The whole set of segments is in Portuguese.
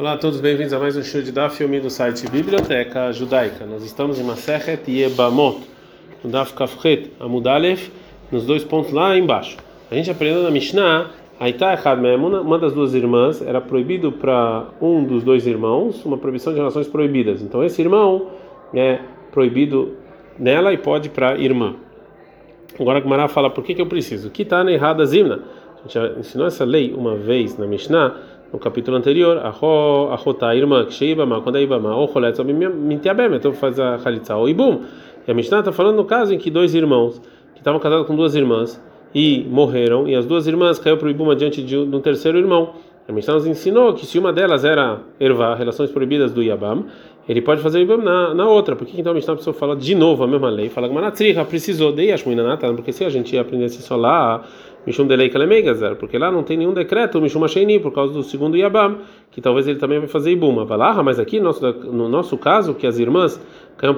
Olá a todos, bem-vindos a mais um show de Daf Yomi do site Biblioteca Judaica. Nós estamos em Masechet Yebamot, no Daf Kafret Amudalef, nos dois pontos lá embaixo. A gente aprendeu na Mishnah, Aitá Echad uma das duas irmãs, era proibido para um dos dois irmãos uma proibição de relações proibidas. Então esse irmão é proibido nela e pode para a irmã. Agora a Gemara fala por que, que eu preciso. Que está na errada Zimna. A gente já ensinou essa lei uma vez na Mishnah no capítulo anterior, a Rota, irmã, que Sheibama, quando é Ibama, ou Choletz, Mintiabem, então faz a Khalitza, ou Ibum. E a Mishnah está falando no caso em que dois irmãos, que estavam casados com duas irmãs, e morreram, e as duas irmãs caiu para o Ibum adiante de um terceiro irmão. A Mishnah nos ensinou que se uma delas era Ervá, relações proibidas do Yabam, ele pode fazer Ibam na, na outra. Por que então a Mishnah precisou falar de novo a mesma lei? Fala que Manatriha precisou de Yashmuinanatan, porque se a gente ia aprender só lá Mishum Delei Kalemeigazer, porque lá não tem nenhum decreto Mishum Asheni, por causa do segundo Yabam, que talvez ele também vai fazer Ibuma. Valaha, mas aqui no nosso, no nosso caso, que as irmãs caem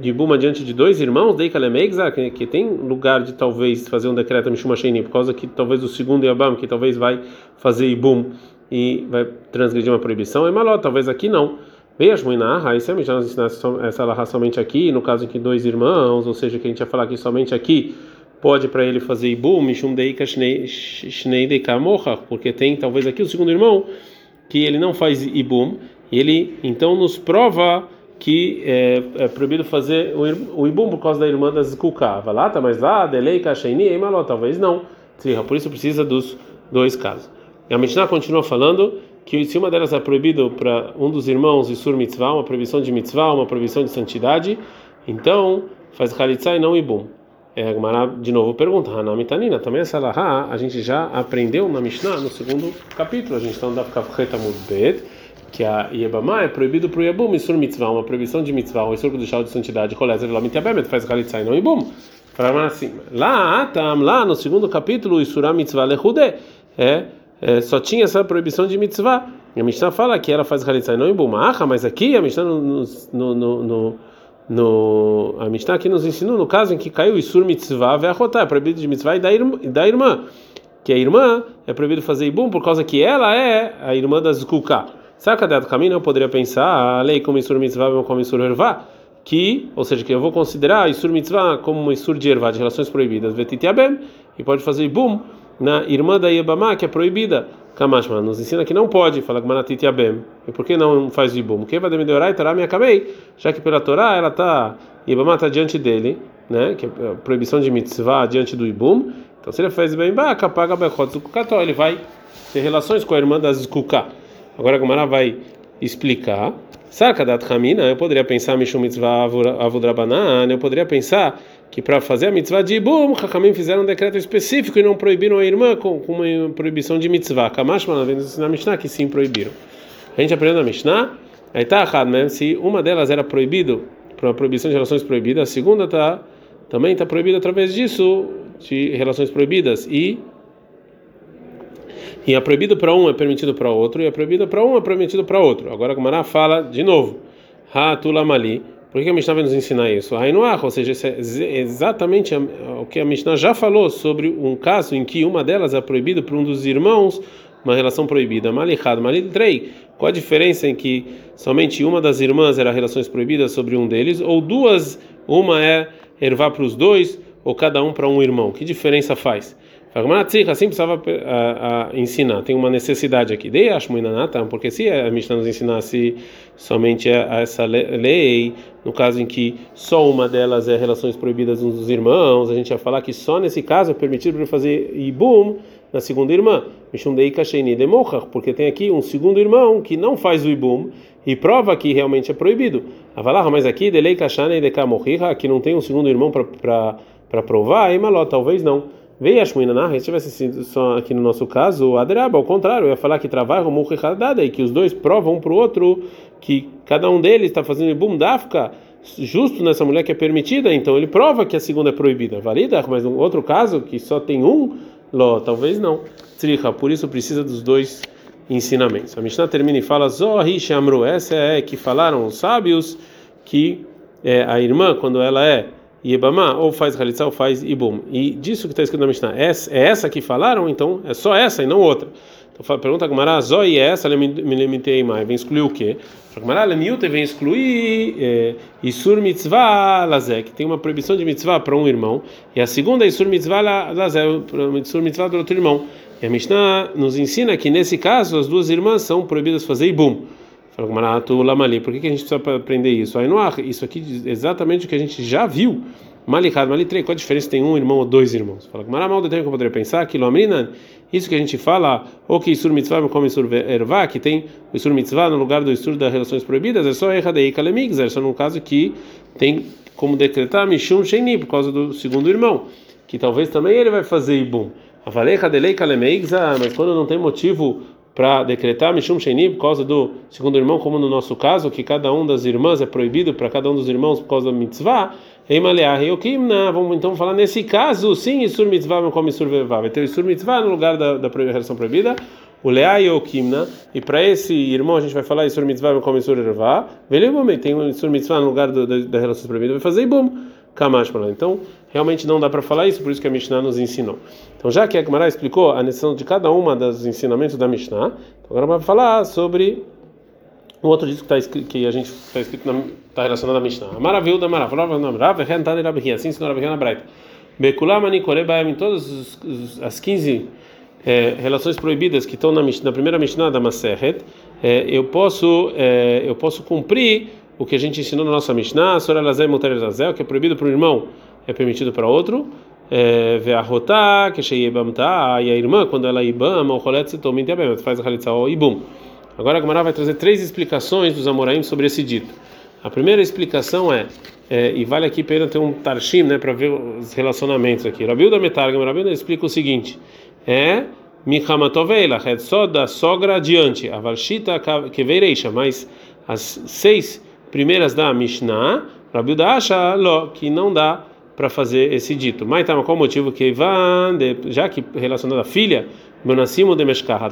de Ibuma diante de dois irmãos, Dei que, que tem lugar de talvez fazer um decreto Mishum Asheni, por causa que talvez o segundo Yabam, que talvez vai fazer Ibum e vai transgredir uma proibição, é maló, talvez aqui não. Veja, aí se a gente ensinar essa larra somente aqui, no caso em que dois irmãos, ou seja, que a gente ia falar aqui somente aqui pode para ele fazer ibum, porque tem talvez aqui o segundo irmão que ele não faz ibum, e ele então nos prova que é, é proibido fazer o ibum por causa da irmã da Zkuka. Lá, tá, mas lá, delei kasheini, emaló, talvez não. Por isso precisa dos dois casos. E a Mishnah continua falando que se uma delas é proibido para um dos irmãos de sur mitzvah, uma proibição de mitzvah, uma proibição de santidade, então faz chalitza e não ibum. É, de novo pergunta, Hanamitanina, também essa lahá a gente já aprendeu na Mishnah no segundo capítulo, a gente está no Daf Kafreta Mudbet, que a Yebamá é proibido para o Yebum, Isur Mitzvah, uma proibição de Mitzvah, o Isur do Shal de Santidade, Kolezer Lamitiabemet, faz Khalitsa e não Yebum. Fala assim, lá, tam, lá no segundo capítulo, Isura Mitzvah Lechude, é, é, só tinha essa proibição de Mitzvah. E a Mishnah fala que ela faz Khalitsa e não Yebum. Ah, mas aqui a Mishnah no, no, no, no no a Mishnah aqui nos ensinou no caso em que caiu Isur mitzvah ve'achotá, é proibido de mitzvah e da, irmã, da irmã, que a irmã é proibido fazer ibum por causa que ela é a irmã da Zkuká. Saca do caminho eu poderia pensar a lei como Isur mitzvah como Isur ervá, que, ou seja, que eu vou considerar Isur mitzvah como uma Isur de ervá, de relações proibidas, e pode fazer ibum na irmã da Yebamá, que é proibida. Kamashma nos ensina que não pode falar Gmanatit Yabem. E por que não faz Ibum? Porque vai me deorar e Torá me acabei. Já que pela Torá ela está, Yebamá está diante dele, né? Que é a proibição de mitzvah diante do Ibum. Então se ele faz bem, paga Bechot ele vai ter relações com a irmã das Zkuká. Agora a Gemara vai explicar. Sarkadat Hamina, eu poderia pensar Mishum Mitzvah Avudrabanan, eu poderia pensar que para fazer a mitzvah de Ibum, Hakamim fizeram um decreto específico e não proibiram a irmã com, com uma proibição de mitzvah. Kamash vem na Mishnah que sim proibiram. A gente aprendeu na Mishnah, aí tá errado mesmo, se uma delas era proibido, para uma proibição de relações proibidas, a segunda tá, também está proibida através disso, de relações proibidas. E e é proibido para um, é permitido para outro, e é proibido para um, é permitido para outro. Agora a Gemara fala de novo. Ha tulamali por que a Mishnah vai nos ensinar isso? Hainuach, ou seja, é exatamente o que a Mishnah já falou sobre um caso em que uma delas é proibida por um dos irmãos, uma relação proibida. Malichad, Malidrei. Qual a diferença em que somente uma das irmãs era relações proibidas sobre um deles, ou duas, uma é ervar para os dois, ou cada um para um irmão? Que diferença faz? Assim precisava a, a, ensinar. Tem uma necessidade aqui. Dei porque se a Mishnah nos ensinasse somente essa lei, no caso em que só uma delas é relações proibidas dos irmãos, a gente ia falar que só nesse caso é permitido para fazer ibum na segunda irmã. Porque tem aqui um segundo irmão que não faz o ibum e prova que realmente é proibido. Avalar, mas aqui delei kashane dekamochicha, aqui não tem um segundo irmão para provar, e maló, talvez não. Veio a Shmuinanah, se tivesse sido só aqui no nosso caso, o Adraba, ao contrário, ia falar que trabalha o e que os dois provam um para o outro que cada um deles está fazendo ibum dafka justo nessa mulher que é permitida, então ele prova que a segunda é proibida. Valida, mas no outro caso, que só tem um, ló, talvez não. Tricha, por isso precisa dos dois ensinamentos. A Mishnah termina e fala: Zohi Shamru, essa é que falaram os sábios que é, a irmã, quando ela é Yebamá, ou faz Halitza ou faz Ibum. E disso que está escrito na Mishnah, é essa que falaram, então é só essa e não outra. Então pergunta a Gamara, Zoi é essa, me limitei mais, vem excluir o quê? A Gamara, Lemiute vem excluir é, Isur Mitzvah que tem uma proibição de mitzvah para um irmão, e a segunda é Isur Mitzvah Lazé, Isur Mitzvah para outro irmão. E a Mishnah nos ensina que nesse caso as duas irmãs são proibidas de fazer Ibum. Fala Gamara, tu Lamali, por que, que a gente precisa aprender isso? Aí no isso aqui é exatamente o que a gente já viu Malikad, Malitrei, qual a diferença tem um irmão ou dois irmãos? Fala que Maramal tempo que eu poderia pensar que Lomrina, isso que a gente fala, ou que Isur Mitzvah como Isur Ervá, que tem o Isur Mitzvah no lugar do Isur das relações proibidas, é só Erradei Kalemigzer, só no caso que tem como decretar Mishum Sheini, por causa do segundo irmão, que talvez também ele vai fazer Ibum. Avalei Kadelei Kalemigzer, mas quando não tem motivo para decretar Mishum Sheni por causa do segundo irmão, como no nosso caso, que cada um das irmãs é proibido para cada um dos irmãos por causa da mitzvah, vamos então falar nesse caso, sim, Isur Mitzvah como Isur Vevá. Vai ter o Isur Mitzvah no lugar da, da relação proibida, o Leá e Kimna, e para esse irmão a gente vai falar Isur Mitzvah como Isur Vevá. Tem um Isur Mitzvah no lugar do, da, da relação proibida, vai fazer Ibum. Kamash. Então, realmente não dá para falar isso, por isso que a Mishnah nos ensinou. Então, já que a Gemara explicou a necessidade de cada uma dos ensinamentos da Mishnah, então agora vai falar sobre um outro disco que, tá que a gente está escrito está relacionado à Mishnah. Maravilha da Maravilha, assim ensinou Rav na Braita. Bekulamani Korebaim, em todas as 15 é, relações proibidas que estão na, na primeira Mishnah da Maseret, é, eu posso é, eu posso cumprir o que a gente ensinou na nossa Mishnah, Sora Lazé Mutar Zazel, que é proibido para um irmão, é permitido para outro. É, Ve'ahotá, que tá, e a irmã, quando ela ibama, o rolet se toma em faz a halitza o ibum. Agora a Gemara vai trazer três explicações dos Amoraim sobre esse dito. A primeira explicação é, é e vale aqui pena ter um tarshim, né, para ver os relacionamentos aqui. Rabilda Metargam, Rabilda explica o seguinte: é Mihamatoveila, é só da sogra adiante, a Valshita Keveireisha, mas as seis primeiras da Mishnah, Rabilda acha que não dá para fazer esse dito. Mas tá, qual o motivo que Ivan, já que relacionado à filha, Benacimo de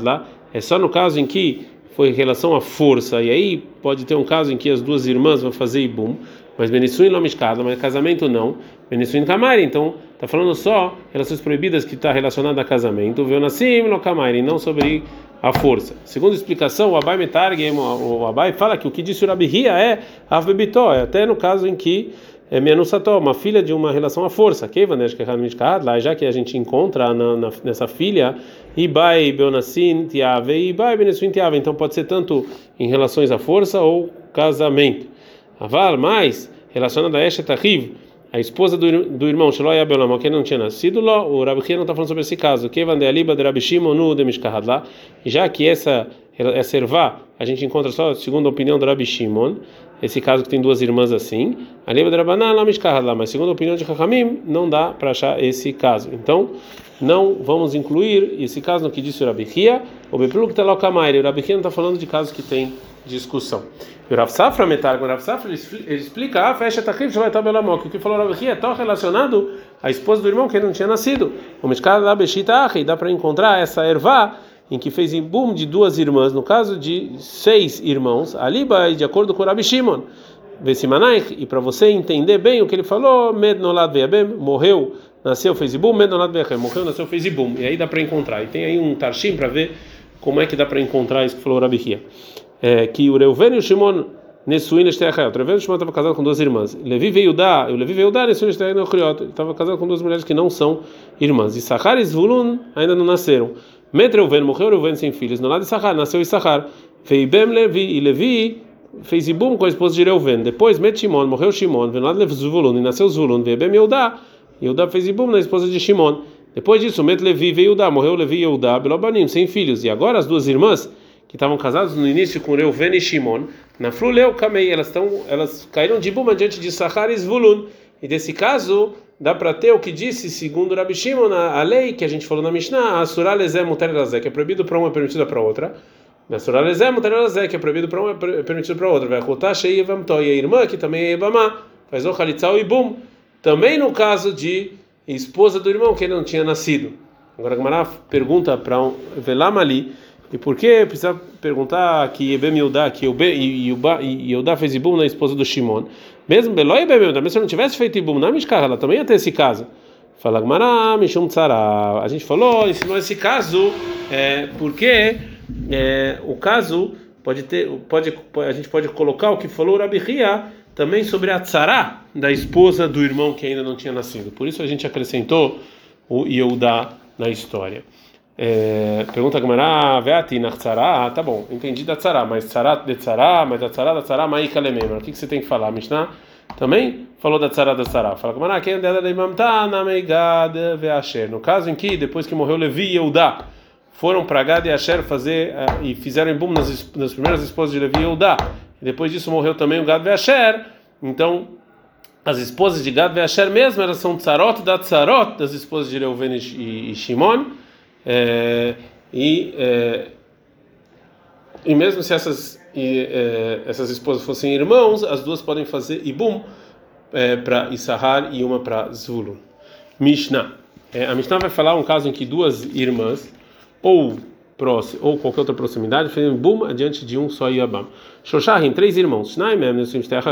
lá, é só no caso em que foi em relação à força, e aí pode ter um caso em que as duas irmãs vão fazer Ibum, mas Benissuin Lomishkada, mas casamento não, Benissuin Kamari, então está falando só relações proibidas que está relacionada a casamento, Veonassim Lokamari, não sobre a força. Segundo a explicação, o Abai Metargem, o Abai fala que o que disse o Rabihia é Avbebitó, é até no caso em que é Menusató, uma filha de uma relação à força, lá já que a gente encontra na, na, nessa filha Ibai Beonassin Tiave e Ibai Benesuin Tiave, então pode ser tanto em relações à força ou casamento. Aval, mais relacionado a Eshet Ahiv, a esposa do, do irmão Sheloi Abelam, que não tinha nascido, o Rabi não está falando sobre esse caso. Que de Rabi Shimon de Mishkahadla, já que essa essa ervá a gente encontra só segundo a opinião do Rabi Shimon, esse caso que tem duas irmãs assim, aliba de Rabanan lá mas segundo a opinião de Chachamim não dá para achar esse caso. Então não vamos incluir esse caso no que disse o Rabi Hia, o Bepluk Telokamaire, o Rabi Hia não está falando de casos que tem discussão. O Rav Safra Metar, o Rav Safra ele explica, ah, fecha Takif Shvaitabelamoc, o que falou Rav Hia está relacionado à esposa do irmão que ele não tinha nascido. O Mishkar da Beshita e dá para encontrar essa ervá em que fez boom de duas irmãs, no caso de seis irmãos, Aliba, de acordo com Rabi Shimon. e para você entender bem o que ele falou, Med Nolad Veabem, morreu, nasceu, fez boom, Med Nolad Veabem, morreu, nasceu, fez boom. E aí dá para encontrar. E tem aí um Tarshim para ver como é que dá para encontrar isso que falou Rabi Hia é, que o Reuven e o Shimon Nesuin Eshtechayot. O Reuven e Shimon estavam casados com duas irmãs. Levi veio dar, o Levi veio dar Nesuin Eshtechayot. Ele estava casado com duas mulheres que não são irmãs. E Sachar e Zvulun ainda não nasceram. Met Reuven morreu Reuven sem filhos. No lado de Sachar nasceu Issachar. Veibem Levi e Levi fez Ibum com a esposa de Reuven. Depois Met Shimon morreu Shimon. Venado Levi Zvulun e nasceu Zvulun. Veibem Yehudá. Yehudá fez Ibum na esposa de Shimon. Depois disso, Met Levi veio dar, morreu Levi e Yehudá, Belobanim, sem filhos. E agora as duas irmãs que estavam casados no início com Reuven e Shimon, na Fluleu Kamei, elas estão, elas caíram de Buma diante de Sahar e Zvulun. E desse caso, dá para ter o que disse, segundo Rabi Shimon, a, lei que a gente falou na Mishnah, a Surah Lezé que é proibido para uma e permitido para outra. Na Surah Lezé que é proibido para uma e permitido para outra. Vai Rotar Shei Evamto, e a irmã, que também é Ebamá, faz o Khalitzal e Bum. Também no caso de esposa do irmão, que ele não tinha nascido. Agora a Gamara pergunta para um Velam ali e por que precisa perguntar que Ebem Yudá, que Yudá fez Ibum na esposa do Shimon? Mesmo Beloi Ebem Yudá, mesmo se não tivesse feito Ibum na Mishkar, ela também ia ter esse caso. Fala Gmará, Mishum Tzara. A gente falou, ensinou esse caso, é, porque é, o caso pode ter, pode, a gente pode colocar o que falou o Rabi Ria também sobre a tzara da esposa do irmão que ainda não tinha nascido. Por isso a gente acrescentou o Yehudá na história. É, pergunta a Gamara, Veati na tzara, tá bom, entendi da tzara, mas tzara de tzara, mas a tzara da tzara, maika lemembra. O que, você tem que falar, Mishnah? Também falou da tzara da tzara. Fala Gamara, quem é da imamta na meigad ve'asher. No caso em que depois que morreu Levi e Yehudá, foram para Gad e Asher fazer uh, e fizeram embum nas, nas primeiras esposas de Levi e Yehudá. E depois disso morreu também o Gad Asher. Então, as esposas de Gad Asher mesmo, elas são tzarot da tzarot das esposas de Reuven e, e Shimon. É, e, é, e mesmo se essas, e, é, essas esposas fossem irmãos, as duas podem fazer ibum é, para Issahar e uma para Zvulun. Mishnah. É, a Mishnah vai falar um caso em que duas irmãs ou próximo ou qualquer outra proximidade fazendo bum adiante de um só Yabam. Shosharim, três irmãos. Shnaimem,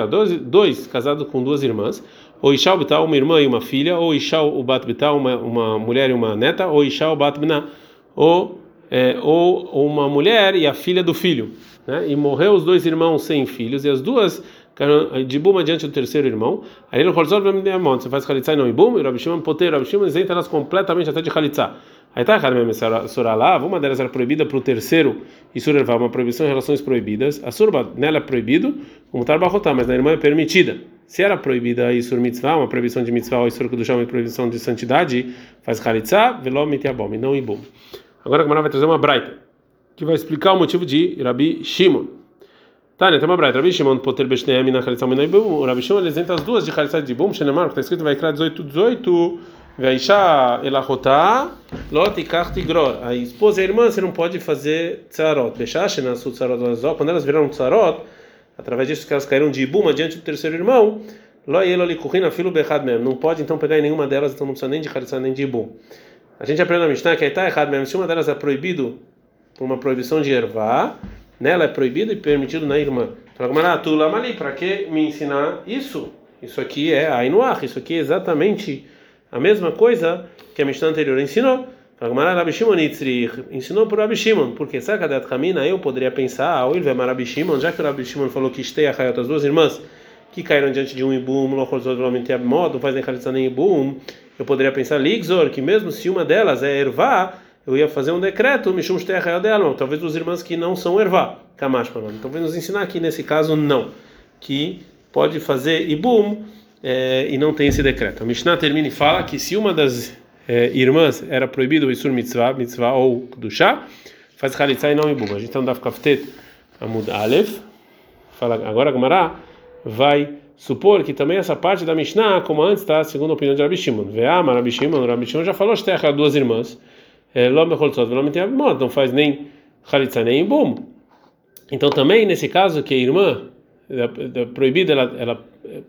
dois, dois casados com duas irmãs. Ou Ishal Bital, uma irmã e uma filha. Ou Ishal o Bat Bital, uma, uma mulher e uma neta. Ou Ishal Bat Bina. Ou, é, ou uma mulher e a filha do filho. Né? E morreu os dois irmãos sem filhos. E as duas de bum adiante do terceiro irmão. Aí ele você faz Khalitsa e não e bum. E Rabi Shimon Poter, Rabi Shimon isenta elas completamente até de Khalitsa. Aí tá errado mesmo essa lá, uma delas era proibida para o terceiro e surervar uma proibição em relações proibidas. A surba nela é proibido, como tarbarrotar, mas na irmã é permitida. Se era proibida a isur mitzvah, uma proibição de mitzvah ou isur kudushá, uma proibição de santidade, faz chalitza, veló mitiabom, e não ibum. Agora a Gamara vai trazer uma braita, que vai explicar o motivo de Rabi Shimon. Né? Tem uma braita. Rabi Shimon poter beshneem na chalitza, e ibum. O Rabi Shimon ele isenta as duas de chalitza de ibum, shenemar, que está escrito vai criar 18, 18, Veisha elachotá lot ikach tigror. A esposa e a irmã você não pode fazer tzarot. Deixar shenasu tzarot quando elas viraram tzarot, através disso que elas caíram de ibuma diante do terceiro irmão, lo yelo likuchina filo bechad mesmo. Não pode então pegar em nenhuma delas, então não precisa nem de haritza nem de ibum. A gente aprende na Mishnah que está errado mesmo. Se uma delas é proibido por uma proibição de ervá, nela é proibido e permitido na irmã. Para que me ensinar isso? Isso aqui é Ainuach, isso aqui é exatamente a mesma coisa que a Mishnah anterior ensinou. Ensinou por Rabi Shimon, porque Sakadat Kamina eu poderia pensar, ou ele Rabi Shimon, já que o Rabi Shimon falou que Estei Achayot, as duas irmãs que caíram diante de um Ibum, modo, não fazem Khalitza nem Ibum, eu poderia pensar, Ligzor, que mesmo se uma delas é Ervá, eu ia fazer um decreto, Mishum Achayot dela, talvez duas irmãs que não são Ervá, Kamash Então vem nos ensinar aqui nesse caso, não, que pode fazer Ibum é, e não tem esse decreto. A Mishnah termina e fala que se uma das é, irmãs era proibido o Isur Mitzvah, Mitzvah ou do chá, faz Khalitsa e não Ibum. A gente então dá Kaftet Amud Aleph. Fala, agora a Gemara vai supor que também essa parte da Mishnah, como antes está, segundo a opinião de Rabi Shimon. Veama, Rabi Shimon, Rabi Shimon já falou terra duas irmãs. É, não faz nem Khalitsa nem Ibum. Então também nesse caso que a irmã proibida, ela, ela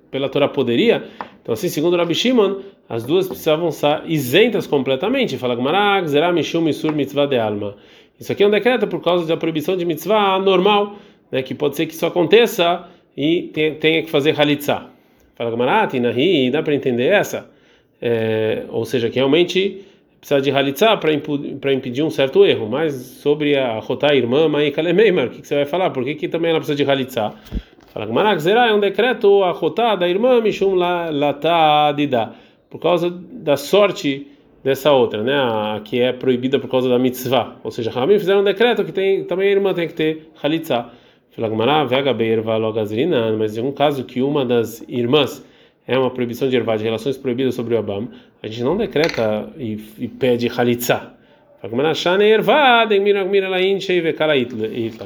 pela Torá poderia. Então, assim, segundo Rabi Shimon, as duas precisavam estar isentas completamente. Fala Gmarag, Zerah Mishum Misur Mitzvah de Alma. Isso aqui é um decreto por causa da proibição de mitzvah normal, né, que pode ser que isso aconteça e tenha que fazer halitzah. Fala Gmarati, Nahi, dá para entender essa? É, ou seja, que realmente precisa de halitzah para impedir um certo erro. Mas sobre a Rotá irmã, Maika Lemeimar, o que, que você vai falar? Por que, que também ela precisa de halitzah? Fala Gmarak Zerá é um decreto a da irmã Mishum Latadida, por causa da sorte dessa outra, né? A, que é proibida por causa da mitzvah. Ou seja, Ramim fizeram um decreto que tem, também a irmã tem que ter Halitza. Fala Beirva Logazrina, mas em um caso que uma das irmãs é uma proibição de ervar de relações proibidas sobre o Abam, a gente não decreta e, e pede Halitza.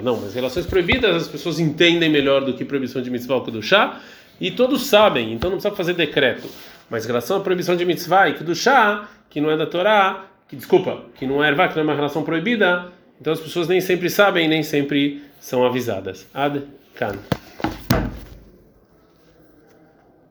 Não, mas relações proibidas as pessoas entendem melhor do que proibição de mitzvah ou do chá e todos sabem, então não precisa fazer decreto. Mas em relação à proibição de mitzvah e do chá, que não é da Torá, que desculpa, que não é ervá, que não é uma relação proibida, então as pessoas nem sempre sabem, nem sempre são avisadas. Ad kan.